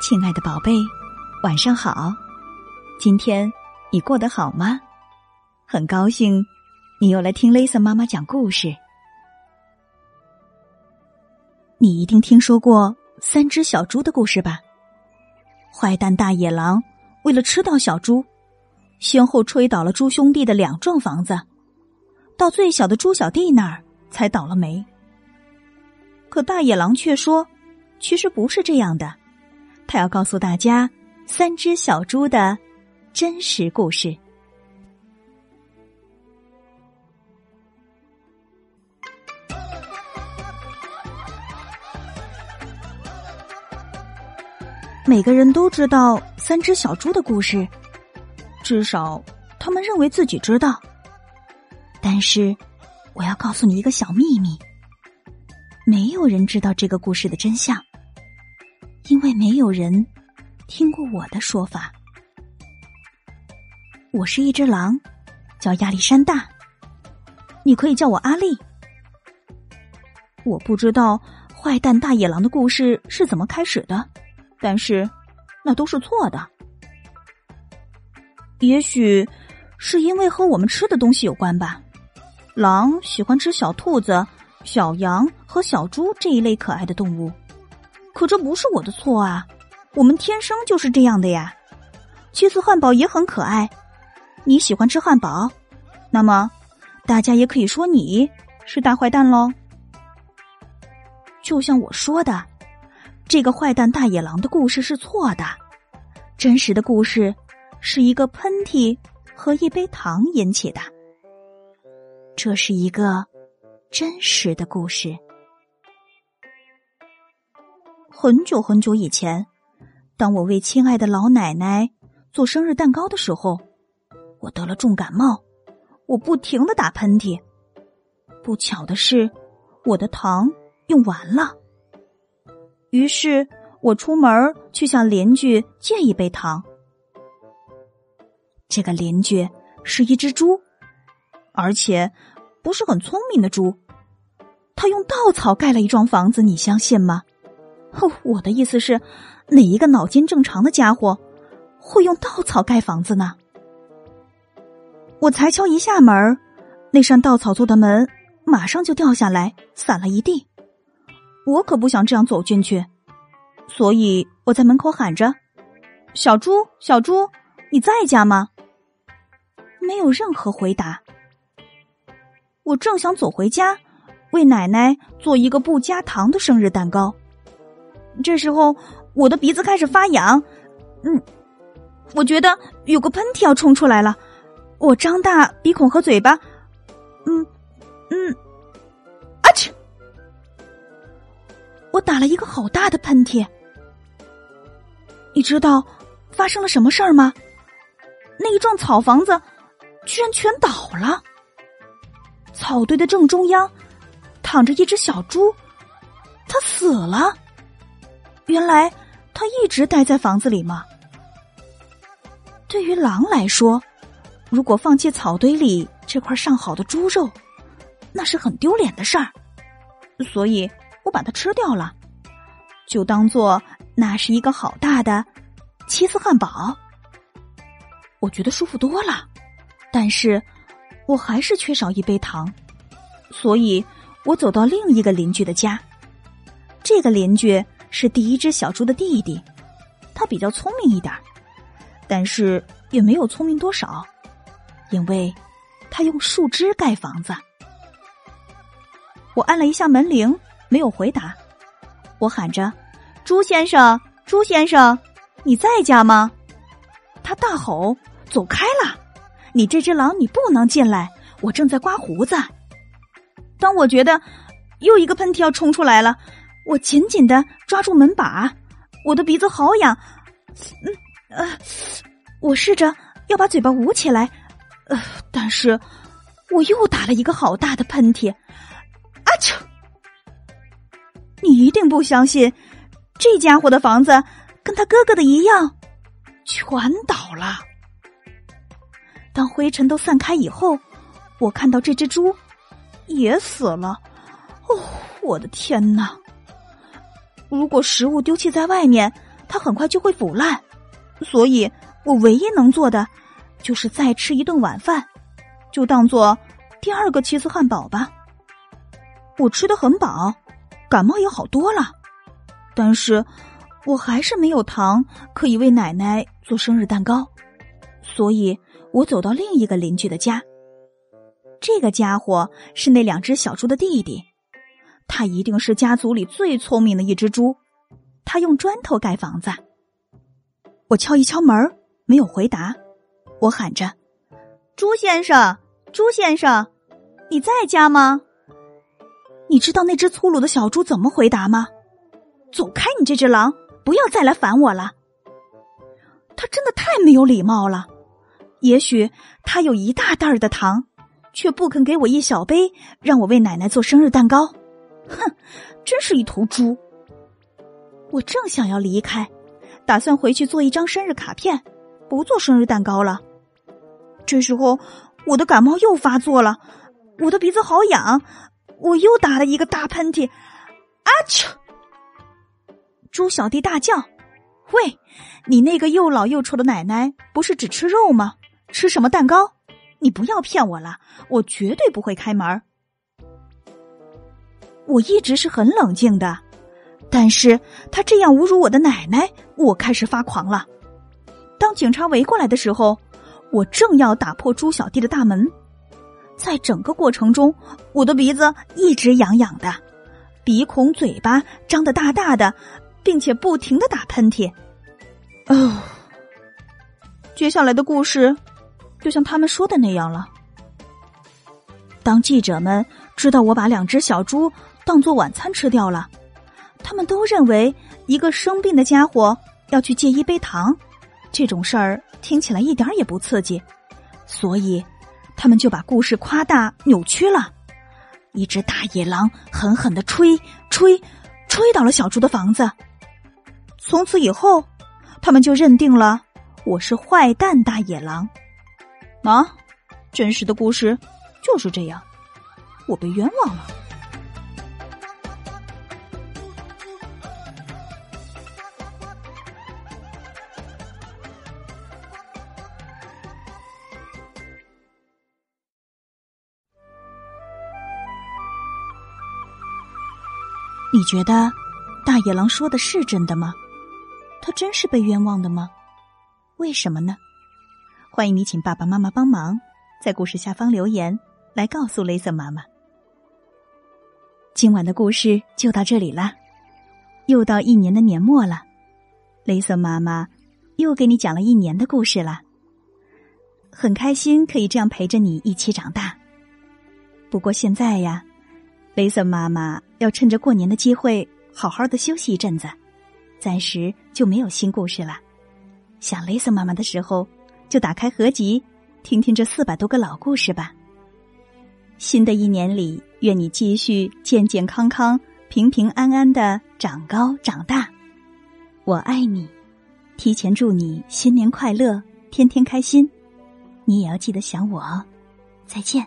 亲爱的宝贝，晚上好！今天你过得好吗？很高兴你又来听 Lisa 妈妈讲故事。你一定听说过三只小猪的故事吧？坏蛋大野狼为了吃到小猪，先后吹倒了猪兄弟的两幢房子，到最小的猪小弟那儿才倒了霉。可大野狼却说，其实不是这样的。他要告诉大家三只小猪的真实故事。每个人都知道三只小猪的故事，至少他们认为自己知道。但是，我要告诉你一个小秘密：没有人知道这个故事的真相。因为没有人听过我的说法，我是一只狼，叫亚历山大，你可以叫我阿丽。我不知道坏蛋大野狼的故事是怎么开始的，但是那都是错的。也许是因为和我们吃的东西有关吧。狼喜欢吃小兔子、小羊和小猪这一类可爱的动物。可这不是我的错啊，我们天生就是这样的呀。七斯汉堡也很可爱，你喜欢吃汉堡，那么大家也可以说你是大坏蛋喽。就像我说的，这个坏蛋大野狼的故事是错的，真实的故事是一个喷嚏和一杯糖引起的。这是一个真实的故事。很久很久以前，当我为亲爱的老奶奶做生日蛋糕的时候，我得了重感冒，我不停的打喷嚏。不巧的是，我的糖用完了。于是我出门去向邻居借一杯糖。这个邻居是一只猪，而且不是很聪明的猪。他用稻草盖了一幢房子，你相信吗？哦，我的意思是，哪一个脑筋正常的家伙会用稻草盖房子呢？我才敲一下门，那扇稻草做的门马上就掉下来，散了一地。我可不想这样走进去，所以我在门口喊着：“小猪，小猪，你在家吗？”没有任何回答。我正想走回家，为奶奶做一个不加糖的生日蛋糕。这时候，我的鼻子开始发痒，嗯，我觉得有个喷嚏要冲出来了。我张大鼻孔和嘴巴，嗯嗯，啊嚏！我打了一个好大的喷嚏。你知道发生了什么事儿吗？那一幢草房子居然全倒了。草堆的正中央躺着一只小猪，它死了。原来他一直待在房子里吗？对于狼来说，如果放弃草堆里这块上好的猪肉，那是很丢脸的事儿。所以我把它吃掉了，就当做那是一个好大的七斯汉堡。我觉得舒服多了，但是我还是缺少一杯糖，所以我走到另一个邻居的家。这个邻居。是第一只小猪的弟弟，他比较聪明一点，但是也没有聪明多少，因为他用树枝盖房子。我按了一下门铃，没有回答。我喊着：“猪先生，猪先生，你在家吗？”他大吼：“走开了！你这只狼，你不能进来！我正在刮胡子。”当我觉得又一个喷嚏要冲出来了。我紧紧的抓住门把，我的鼻子好痒，嗯呃，我试着要把嘴巴捂起来，呃，但是我又打了一个好大的喷嚏，啊嚏！你一定不相信，这家伙的房子跟他哥哥的一样，全倒了。当灰尘都散开以后，我看到这只猪也死了。哦，我的天哪！如果食物丢弃在外面，它很快就会腐烂，所以我唯一能做的就是再吃一顿晚饭，就当做第二个七斯汉堡吧。我吃的很饱，感冒也好多了，但是我还是没有糖可以为奶奶做生日蛋糕，所以我走到另一个邻居的家。这个家伙是那两只小猪的弟弟，他一定是家族里最聪明的一只猪。他用砖头盖房子。我敲一敲门，没有回答。我喊着：“猪先生，猪先生，你在家吗？”你知道那只粗鲁的小猪怎么回答吗？走开，你这只狼！不要再来烦我了。他真的太没有礼貌了。也许他有一大袋儿的糖，却不肯给我一小杯，让我为奶奶做生日蛋糕。哼，真是一头猪！我正想要离开，打算回去做一张生日卡片，不做生日蛋糕了。这时候，我的感冒又发作了，我的鼻子好痒。我又打了一个大喷嚏，阿嚏！猪小弟大叫：“喂，你那个又老又丑的奶奶不是只吃肉吗？吃什么蛋糕？你不要骗我了，我绝对不会开门。”我一直是很冷静的，但是他这样侮辱我的奶奶，我开始发狂了。当警察围过来的时候，我正要打破猪小弟的大门。在整个过程中，我的鼻子一直痒痒的，鼻孔、嘴巴张得大大的，并且不停的打喷嚏。哦，接下来的故事就像他们说的那样了。当记者们知道我把两只小猪当做晚餐吃掉了，他们都认为一个生病的家伙要去借一杯糖，这种事儿听起来一点也不刺激，所以。他们就把故事夸大扭曲了，一只大野狼狠狠的吹吹吹倒了小猪的房子。从此以后，他们就认定了我是坏蛋大野狼。啊，真实的故事就是这样，我被冤枉了。你觉得大野狼说的是真的吗？他真是被冤枉的吗？为什么呢？欢迎你请爸爸妈妈帮忙，在故事下方留言来告诉雷森妈妈。今晚的故事就到这里啦，又到一年的年末了，雷森妈妈又给你讲了一年的故事了，很开心可以这样陪着你一起长大。不过现在呀。雷森妈妈要趁着过年的机会好好的休息一阵子，暂时就没有新故事了。想雷森妈妈的时候，就打开合集，听听这四百多个老故事吧。新的一年里，愿你继续健健康康、平平安安的长高长大。我爱你，提前祝你新年快乐，天天开心。你也要记得想我哦。再见。